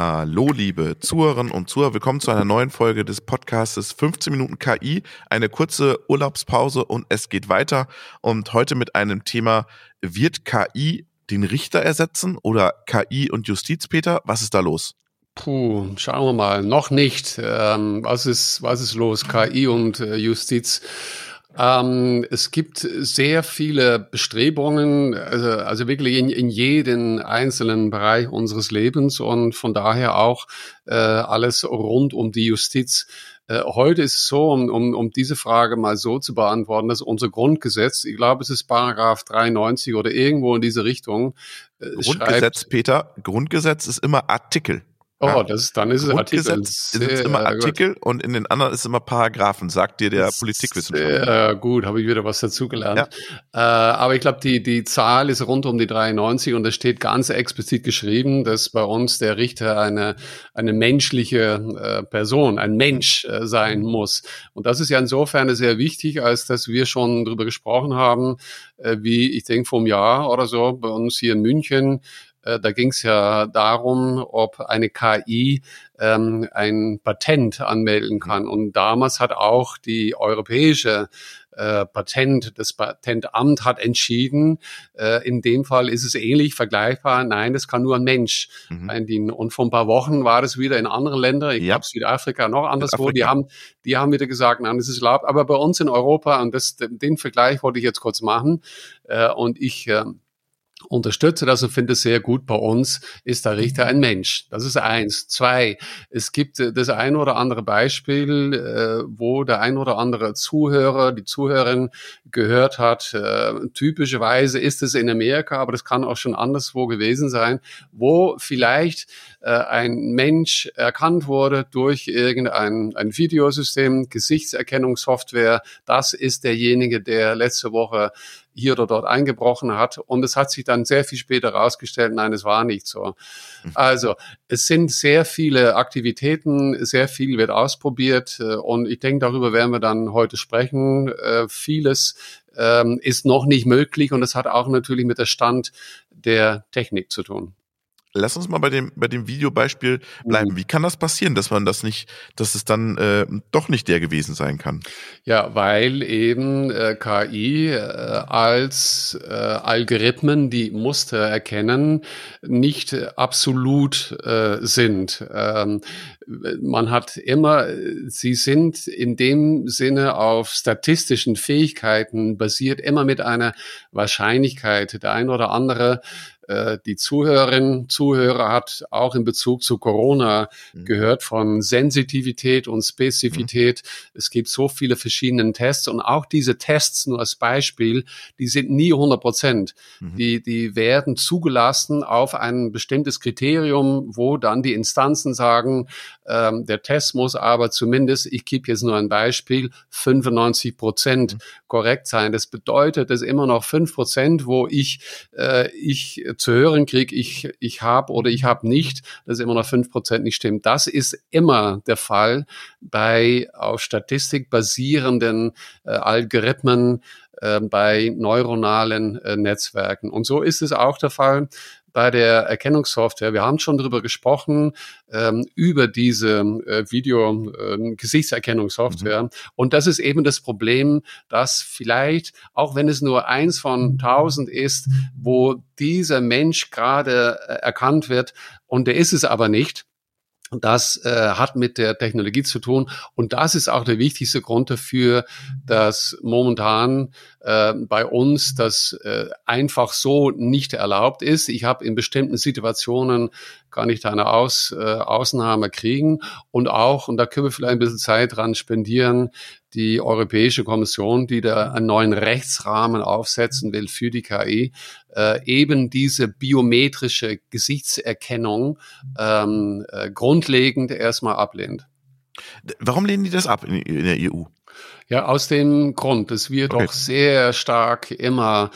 Hallo, liebe Zuhörerinnen und Zuhörer. Willkommen zu einer neuen Folge des Podcastes 15 Minuten KI. Eine kurze Urlaubspause und es geht weiter. Und heute mit einem Thema, wird KI den Richter ersetzen oder KI und Justiz, Peter? Was ist da los? Puh, schauen wir mal. Noch nicht. Ähm, was ist, was ist los? KI und äh, Justiz. Ähm, es gibt sehr viele Bestrebungen, also, also wirklich in, in jeden einzelnen Bereich unseres Lebens und von daher auch äh, alles rund um die Justiz. Äh, heute ist es so, um, um, um diese Frage mal so zu beantworten, dass unser Grundgesetz, ich glaube, es ist Paragraph 93 oder irgendwo in diese Richtung. Äh, Grundgesetz, schreibt, Peter, Grundgesetz ist immer Artikel. Oh, das, dann ist es Artikel. ist immer Artikel gut. und in den anderen ist immer Paragraphen, sagt dir der Politikwissenschaftler. Sehr gut, habe ich wieder was dazugelernt. Ja. Äh, aber ich glaube, die, die Zahl ist rund um die 93 und es steht ganz explizit geschrieben, dass bei uns der Richter eine, eine menschliche äh, Person, ein Mensch äh, sein muss. Und das ist ja insofern sehr wichtig, als dass wir schon darüber gesprochen haben, äh, wie ich denke vom Jahr oder so bei uns hier in München äh, da ging es ja darum, ob eine KI ähm, ein Patent anmelden mhm. kann. Und damals hat auch die europäische äh, Patent, das Patentamt hat entschieden, äh, in dem Fall ist es ähnlich vergleichbar, nein, das kann nur ein Mensch mhm. eindienen. Und vor ein paar Wochen war das wieder in anderen Ländern, ich ja. glaube Südafrika, noch anderswo, die haben, die haben wieder gesagt, nein, das ist erlaubt. Aber bei uns in Europa, und das, den Vergleich wollte ich jetzt kurz machen, äh, und ich äh, unterstütze das und finde es sehr gut. Bei uns ist der Richter ein Mensch. Das ist eins. Zwei, es gibt äh, das ein oder andere Beispiel, äh, wo der ein oder andere Zuhörer, die Zuhörerin gehört hat. Äh, typischerweise ist es in Amerika, aber das kann auch schon anderswo gewesen sein, wo vielleicht ein Mensch erkannt wurde durch irgendein ein Videosystem, Gesichtserkennungssoftware. Das ist derjenige, der letzte Woche hier oder dort eingebrochen hat. Und es hat sich dann sehr viel später herausgestellt, nein, es war nicht so. Mhm. Also es sind sehr viele Aktivitäten, sehr viel wird ausprobiert äh, und ich denke, darüber werden wir dann heute sprechen. Äh, vieles ähm, ist noch nicht möglich und es hat auch natürlich mit der Stand der Technik zu tun. Lass uns mal bei dem, bei dem Videobeispiel bleiben. Mhm. Wie kann das passieren, dass man das nicht, dass es dann äh, doch nicht der gewesen sein kann? Ja, weil eben äh, KI äh, als äh, Algorithmen, die Muster erkennen, nicht absolut äh, sind. Ähm, man hat immer, sie sind in dem Sinne auf statistischen Fähigkeiten basiert, immer mit einer Wahrscheinlichkeit. Der ein oder andere äh, die Zuhörerin, Zuhörer hat auch in Bezug zu Corona mhm. gehört von Sensitivität und Spezifität. Mhm. Es gibt so viele verschiedene Tests und auch diese Tests, nur als Beispiel, die sind nie 100 Prozent. Mhm. Die, die werden zugelassen auf ein bestimmtes Kriterium, wo dann die Instanzen sagen, ähm, der Test muss aber zumindest, ich gebe jetzt nur ein Beispiel, 95 Prozent mhm. korrekt sein. Das bedeutet, dass immer noch fünf Prozent, wo ich, äh, ich zu hören kriege, ich, ich habe oder ich habe nicht, dass immer noch fünf Prozent nicht stimmt. Das ist immer der Fall bei auf Statistik basierenden äh, Algorithmen, äh, bei neuronalen äh, Netzwerken. Und so ist es auch der Fall bei der Erkennungssoftware. Wir haben schon darüber gesprochen, ähm, über diese äh, Video-Gesichtserkennungssoftware. Äh, mhm. Und das ist eben das Problem, dass vielleicht, auch wenn es nur eins von tausend ist, wo dieser Mensch gerade äh, erkannt wird, und der ist es aber nicht, das äh, hat mit der Technologie zu tun und das ist auch der wichtigste Grund dafür, dass momentan äh, bei uns das äh, einfach so nicht erlaubt ist. Ich habe in bestimmten Situationen kann ich da eine Aus, äh, Ausnahme kriegen und auch, und da können wir vielleicht ein bisschen Zeit dran spendieren, die Europäische Kommission, die da einen neuen Rechtsrahmen aufsetzen will für die KI, äh, eben diese biometrische Gesichtserkennung ähm, äh, grundlegend erstmal ablehnt. Warum lehnen die das ab in, in der EU? Ja, aus dem Grund, dass wir okay. doch sehr stark immer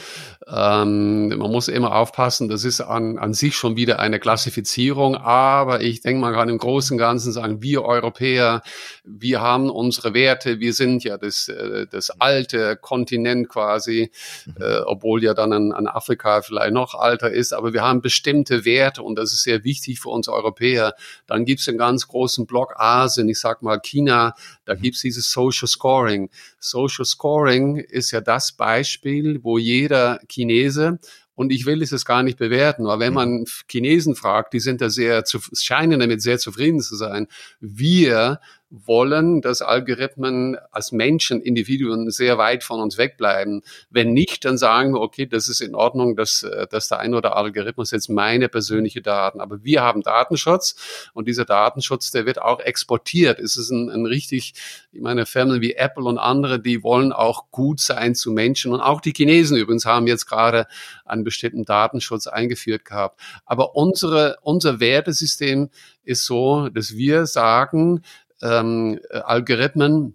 ähm, man muss immer aufpassen, das ist an, an sich schon wieder eine Klassifizierung, aber ich denke, man kann im Großen und Ganzen sagen, wir Europäer, wir haben unsere Werte, wir sind ja das, äh, das alte Kontinent quasi, mhm. äh, obwohl ja dann an, an Afrika vielleicht noch alter ist, aber wir haben bestimmte Werte und das ist sehr wichtig für uns Europäer. Dann gibt es einen ganz großen Block Asien, ich sag mal China, da mhm. gibt es dieses Social Scoring. Social Scoring ist ja das Beispiel, wo jeder Chinese und ich will es gar nicht bewerten, aber wenn mhm. man Chinesen fragt, die sind da sehr, zu, scheinen damit sehr zufrieden zu sein. Wir wollen, dass Algorithmen als Menschen, Individuen sehr weit von uns wegbleiben. Wenn nicht, dann sagen wir, okay, das ist in Ordnung, dass, äh, dass der ein oder Algorithmus jetzt meine persönliche Daten. Aber wir haben Datenschutz und dieser Datenschutz, der wird auch exportiert. Es ist ein, ein richtig, ich meine, Firmen wie Apple und andere, die wollen auch gut sein zu Menschen. Und auch die Chinesen übrigens haben jetzt gerade einen bestimmten Datenschutz eingeführt gehabt. Aber unsere, unser Wertesystem ist so, dass wir sagen, ähm, Algorithmen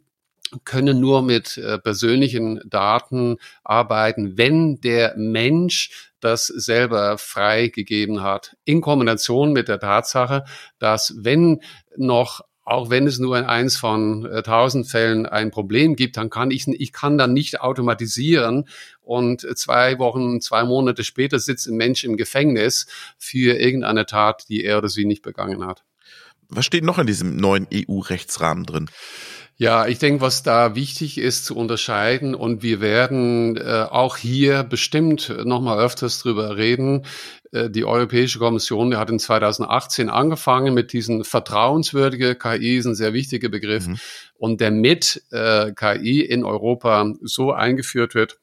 können nur mit äh, persönlichen Daten arbeiten, wenn der Mensch das selber freigegeben hat, in Kombination mit der Tatsache, dass wenn noch auch wenn es nur in eins von äh, tausend Fällen ein Problem gibt, dann kann ich, ich kann dann nicht automatisieren und zwei Wochen, zwei Monate später sitzt ein Mensch im Gefängnis für irgendeine Tat, die er oder sie nicht begangen hat. Was steht noch in diesem neuen EU-Rechtsrahmen drin? Ja, ich denke, was da wichtig ist zu unterscheiden und wir werden äh, auch hier bestimmt nochmal öfters drüber reden. Äh, die Europäische Kommission die hat in 2018 angefangen mit diesen vertrauenswürdige KI, ist ein sehr wichtiger Begriff. Mhm. Und damit äh, KI in Europa so eingeführt wird,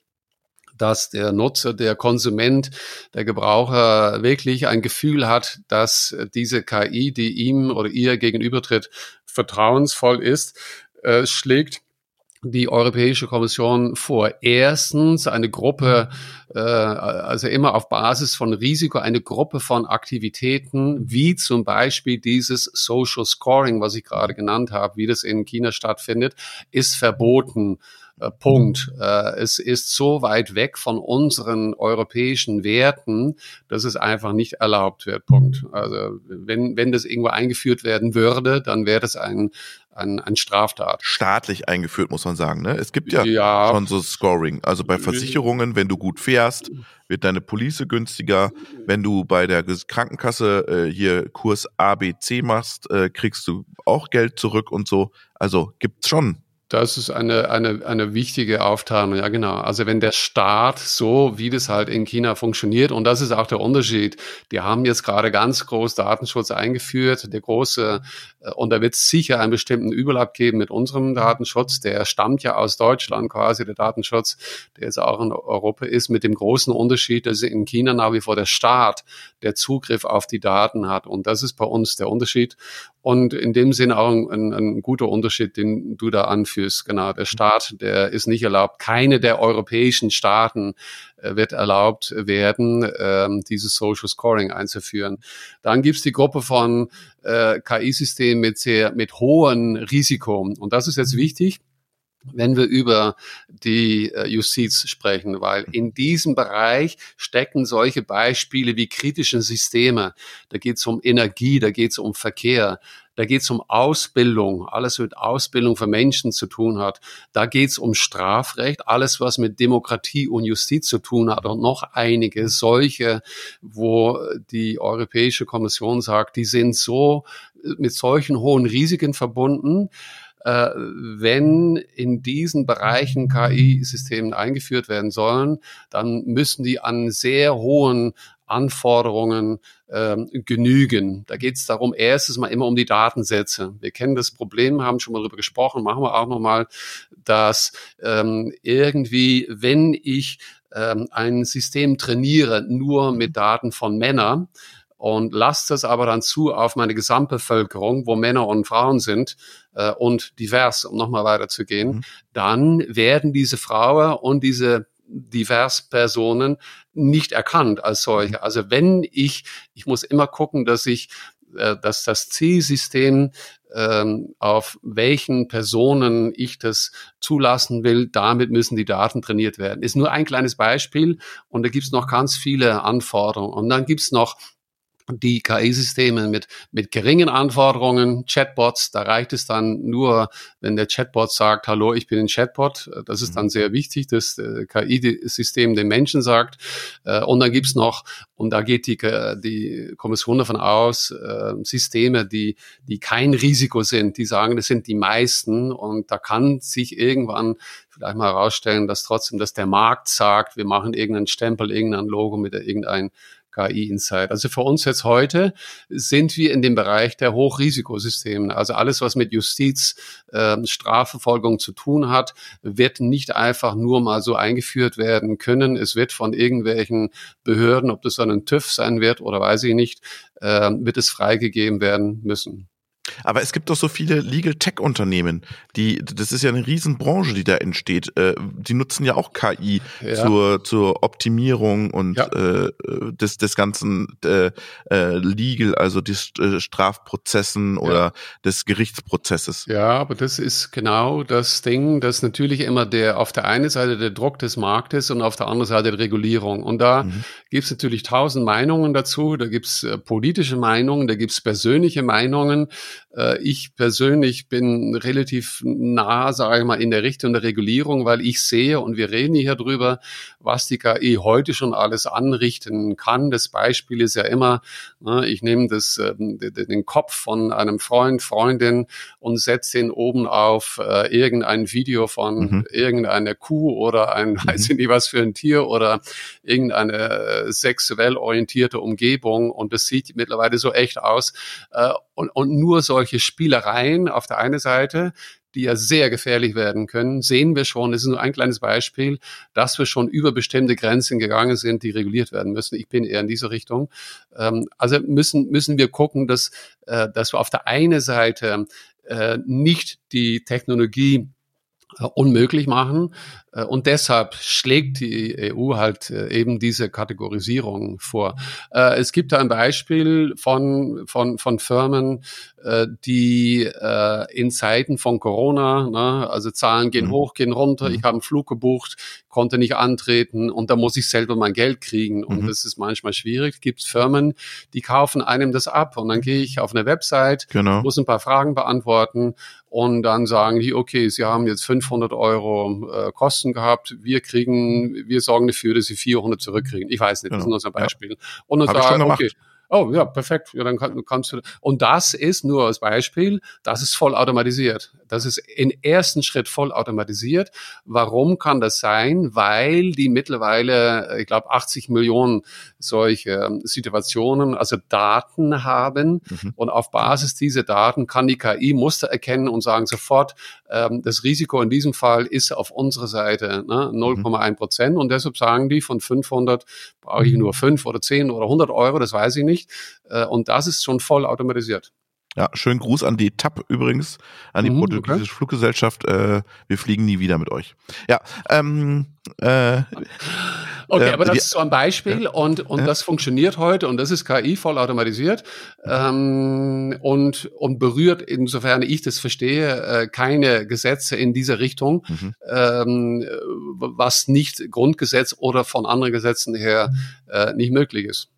dass der Nutzer, der Konsument, der Gebraucher wirklich ein Gefühl hat, dass diese KI, die ihm oder ihr gegenübertritt, vertrauensvoll ist, äh, schlägt die Europäische Kommission vor. Erstens eine Gruppe, äh, also immer auf Basis von Risiko, eine Gruppe von Aktivitäten, wie zum Beispiel dieses Social Scoring, was ich gerade genannt habe, wie das in China stattfindet, ist verboten. Äh, Punkt. Äh, es ist so weit weg von unseren europäischen Werten, dass es einfach nicht erlaubt wird. Punkt. Also wenn, wenn das irgendwo eingeführt werden würde, dann wäre das ein, ein, ein Straftat. Staatlich eingeführt, muss man sagen. Ne? Es gibt ja, ja, schon so Scoring. Also bei Versicherungen, wenn du gut fährst, wird deine Police günstiger. Wenn du bei der Krankenkasse äh, hier Kurs ABC machst, äh, kriegst du auch Geld zurück und so. Also gibt's schon das ist eine, eine, eine wichtige Aufteilung, ja genau. Also wenn der Staat so, wie das halt in China funktioniert, und das ist auch der Unterschied, die haben jetzt gerade ganz groß Datenschutz eingeführt, der große, und da wird es sicher einen bestimmten Überlapp geben mit unserem Datenschutz, der stammt ja aus Deutschland quasi, der Datenschutz, der jetzt auch in Europa ist, mit dem großen Unterschied, dass in China nach wie vor der Staat der Zugriff auf die Daten hat. Und das ist bei uns der Unterschied. Und in dem Sinne auch ein, ein, guter Unterschied, den du da anführst. Genau, der Staat, der ist nicht erlaubt. Keine der europäischen Staaten wird erlaubt werden, ähm, dieses Social Scoring einzuführen. Dann gibt's die Gruppe von äh, KI-Systemen mit sehr mit hohem Risiko. Und das ist jetzt wichtig wenn wir über die äh, Justiz sprechen, weil in diesem Bereich stecken solche Beispiele wie kritische Systeme. Da geht es um Energie, da geht es um Verkehr, da geht es um Ausbildung, alles mit Ausbildung für Menschen zu tun hat. Da geht es um Strafrecht, alles was mit Demokratie und Justiz zu tun hat. Und noch einige solche, wo die Europäische Kommission sagt, die sind so mit solchen hohen Risiken verbunden, äh, wenn in diesen Bereichen KI-Systemen eingeführt werden sollen, dann müssen die an sehr hohen Anforderungen ähm, genügen. Da geht es darum, erstes mal immer um die Datensätze. Wir kennen das Problem, haben schon mal darüber gesprochen, machen wir auch nochmal, dass ähm, irgendwie, wenn ich ähm, ein System trainiere, nur mit Daten von Männern, und lasst das aber dann zu auf meine Gesamtbevölkerung, wo Männer und Frauen sind äh, und divers, um nochmal weiterzugehen, mhm. dann werden diese Frauen und diese divers Personen nicht erkannt als solche. Also wenn ich, ich muss immer gucken, dass ich, äh, dass das Zielsystem ähm, auf welchen Personen ich das zulassen will. Damit müssen die Daten trainiert werden. Ist nur ein kleines Beispiel und da gibt es noch ganz viele Anforderungen. Und dann gibt es noch die KI-Systeme mit, mit geringen Anforderungen, Chatbots, da reicht es dann nur, wenn der Chatbot sagt, hallo, ich bin ein Chatbot. Das ist dann mhm. sehr wichtig, dass äh, KI-System den Menschen sagt. Äh, und dann gibt's noch, und da geht die, die Kommission davon aus, äh, Systeme, die, die kein Risiko sind, die sagen, das sind die meisten. Und da kann sich irgendwann vielleicht mal herausstellen, dass trotzdem, dass der Markt sagt, wir machen irgendeinen Stempel, irgendein Logo mit irgendein KI Insight. Also für uns jetzt heute sind wir in dem Bereich der Hochrisikosysteme. Also alles, was mit Justiz, äh, Strafverfolgung zu tun hat, wird nicht einfach nur mal so eingeführt werden können. Es wird von irgendwelchen Behörden, ob das dann ein TÜV sein wird oder weiß ich nicht, äh, wird es freigegeben werden müssen. Aber es gibt doch so viele Legal Tech Unternehmen, die, das ist ja eine Riesenbranche, die da entsteht. Äh, die nutzen ja auch KI ja. zur, zur Optimierung und ja. äh, des, des ganzen äh, äh, Legal, also des äh, Strafprozessen oder ja. des Gerichtsprozesses. Ja, aber das ist genau das Ding, dass natürlich immer der auf der einen Seite der Druck des Marktes und auf der anderen Seite die Regulierung. Und da mhm. gibt es natürlich tausend Meinungen dazu, da gibt es äh, politische Meinungen, da gibt es persönliche Meinungen. Äh, ich persönlich bin relativ nah, sage ich mal, in der Richtung der Regulierung, weil ich sehe und wir reden hier drüber, was die KI heute schon alles anrichten kann. Das Beispiel ist ja immer, ne, ich nehme das, ähm, den Kopf von einem Freund, Freundin und setze den oben auf äh, irgendein Video von mhm. irgendeiner Kuh oder ein, mhm. weiß ich nicht was für ein Tier oder irgendeine äh, sexuell orientierte Umgebung und das sieht mittlerweile so echt aus. Und, und nur solche Spielereien auf der einen Seite, die ja sehr gefährlich werden können, sehen wir schon, das ist nur ein kleines Beispiel, dass wir schon über bestimmte Grenzen gegangen sind, die reguliert werden müssen. Ich bin eher in diese Richtung. Ähm, also müssen, müssen wir gucken, dass, äh, dass wir auf der einen Seite äh, nicht die Technologie unmöglich machen. Und deshalb schlägt die EU halt eben diese Kategorisierung vor. Es gibt da ein Beispiel von, von, von Firmen, äh, die äh, in Zeiten von Corona, ne, also Zahlen gehen mhm. hoch, gehen runter, mhm. ich habe einen Flug gebucht, konnte nicht antreten und da muss ich selber mein Geld kriegen und mhm. das ist manchmal schwierig. Gibt Firmen, die kaufen einem das ab und dann gehe ich auf eine Website, genau. muss ein paar Fragen beantworten und dann sagen die, okay, Sie haben jetzt 500 Euro äh, Kosten gehabt, wir kriegen, wir sorgen dafür, dass Sie 400 zurückkriegen. Ich weiß nicht, genau. das ist nur so ein Beispiel. Ja. Und dann sagen, okay, Oh ja, perfekt. Ja, dann kann, kannst du. Und das ist nur als Beispiel, das ist voll automatisiert. Das ist im ersten Schritt voll automatisiert. Warum kann das sein? Weil die mittlerweile, ich glaube, 80 Millionen solche ähm, Situationen, also Daten haben. Mhm. Und auf Basis dieser Daten kann die KI Muster erkennen und sagen sofort, ähm, das Risiko in diesem Fall ist auf unserer Seite ne, 0,1 mhm. Prozent. Und deshalb sagen die, von 500 brauche ich nur 5 oder 10 oder 100 Euro, das weiß ich nicht. Äh, und das ist schon voll automatisiert. Ja, schönen Gruß an die TAP übrigens, an die mhm, portugiesische okay. Fluggesellschaft. Äh, wir fliegen nie wieder mit euch. Ja, ähm, äh, Okay, äh, aber das ist so ein Beispiel und, und das funktioniert heute und das ist KI voll automatisiert ähm, und, und berührt, insofern ich das verstehe, äh, keine Gesetze in dieser Richtung, mhm. ähm, was nicht Grundgesetz oder von anderen Gesetzen her äh, nicht möglich ist.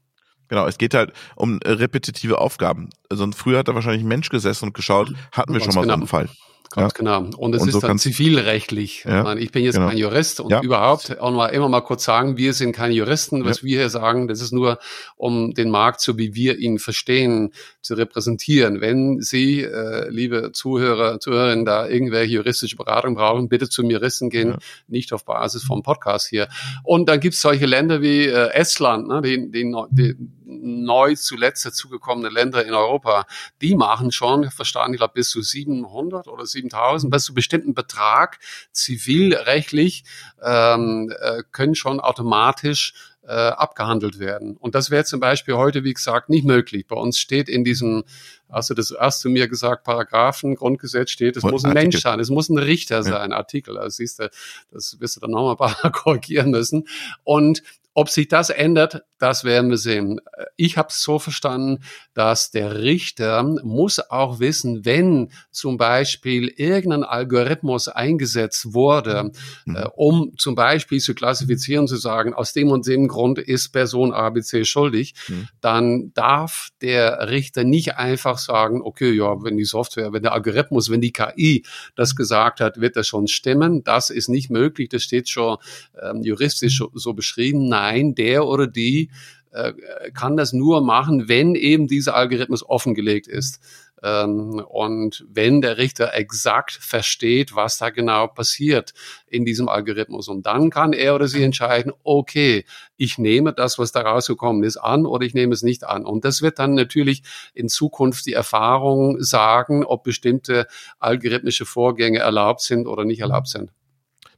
Genau, es geht halt um äh, repetitive Aufgaben. Also früher hat da wahrscheinlich ein Mensch gesessen und geschaut, hatten wir Ganz schon mal genau. so einen Fall. Ganz ja. genau. Und es und ist so dann zivilrechtlich. Ja. Ich, meine, ich bin jetzt genau. kein Jurist und ja. überhaupt auch mal immer mal kurz sagen, wir sind keine Juristen. Was wir hier sagen, das ist nur, um den Markt, so wie wir ihn verstehen, zu repräsentieren. Wenn Sie, äh, liebe Zuhörer, Zuhörerinnen, da irgendwelche juristische Beratung brauchen, bitte zum Juristen gehen, nicht auf Basis vom Podcast hier. Und dann gibt es solche Länder wie äh, Estland, ne, die, die, die neu zuletzt dazugekommene Länder in Europa, die machen schon, verstanden, ich glaube, bis zu 700 oder 7000, bis zu bestimmten Betrag zivilrechtlich ähm, äh, können schon automatisch äh, abgehandelt werden. Und das wäre zum Beispiel heute, wie gesagt, nicht möglich. Bei uns steht in diesem, hast du das erst zu mir gesagt, Paragraphen, Grundgesetz steht, es muss ein Artikel. Mensch sein, es muss ein Richter sein, ja. Artikel. Also siehst du, das wirst du dann nochmal korrigieren müssen. Und Ob sich das ändert, das werden wir sehen. Ich habe es so verstanden, dass der Richter muss auch wissen, wenn zum Beispiel irgendein Algorithmus eingesetzt wurde, mhm. äh, um zum Beispiel zu klassifizieren, zu sagen, aus dem und dem Grund ist Person ABC schuldig, mhm. dann darf der Richter nicht einfach sagen, okay, ja, wenn die Software, wenn der Algorithmus, wenn die KI das gesagt hat, wird das schon stimmen. Das ist nicht möglich, das steht schon ähm, juristisch so, so beschrieben. Nein, der oder die äh, kann das nur machen, wenn eben dieser Algorithmus offengelegt ist. Ähm, und wenn der Richter exakt versteht, was da genau passiert in diesem Algorithmus. Und dann kann er oder sie entscheiden, okay, ich nehme das, was da rausgekommen ist, an oder ich nehme es nicht an. Und das wird dann natürlich in Zukunft die Erfahrung sagen, ob bestimmte algorithmische Vorgänge erlaubt sind oder nicht erlaubt sind.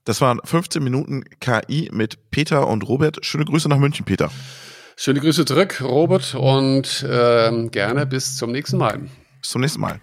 Das waren 15 Minuten KI mit Peter und Robert. Schöne Grüße nach München, Peter. Schöne Grüße zurück, Robert, und äh, gerne bis zum nächsten Mal. Bis zum nächsten Mal.